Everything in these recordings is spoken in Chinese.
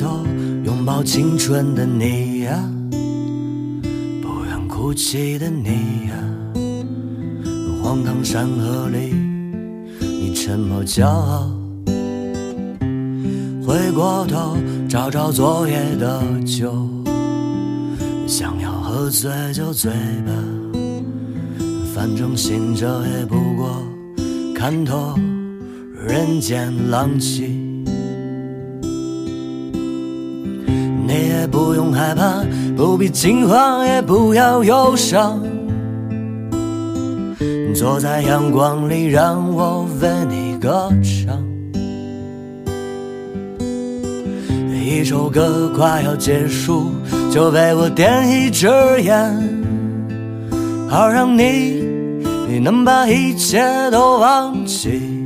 头拥抱青春的你呀，不愿哭泣的你呀，荒唐山河里你沉默骄傲。回过头找找昨夜的酒，想要喝醉就醉吧，反正醒着也不过看透人间浪迹。也不用害怕，不必惊慌，也不要忧伤。坐在阳光里，让我为你歌唱。一首歌快要结束，就为我点一支烟，好让你你能把一切都忘记。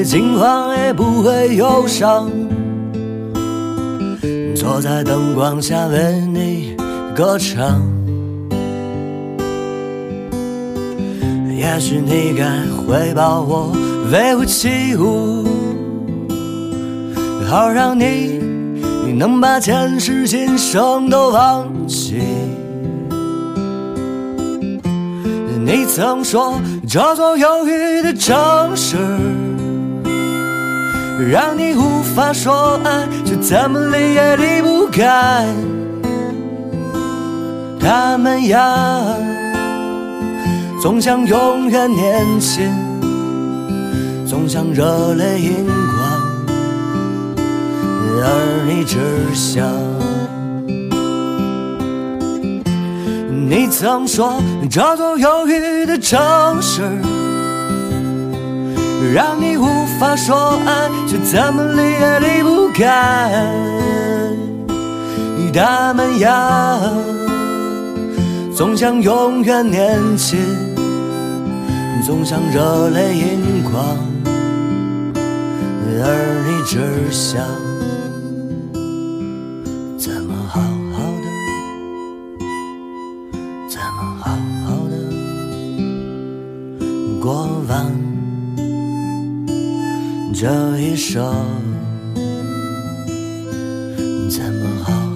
会惊慌，也不会忧伤。坐在灯光下为你歌唱。也许你该回报我微乎其物，好让你能把前世今生都忘记。你曾说这座忧郁的城市，让你无法说爱，却怎么离也离不开。他们呀，总想永远年轻，总想热泪盈眶，而你只想。你曾说这座忧郁的城市，让你无法说爱，却怎么离也离不开。他们呀，总想永远年轻，总想热泪盈眶，而你只想怎么好好的。怎么好好的过完这一生？怎么好？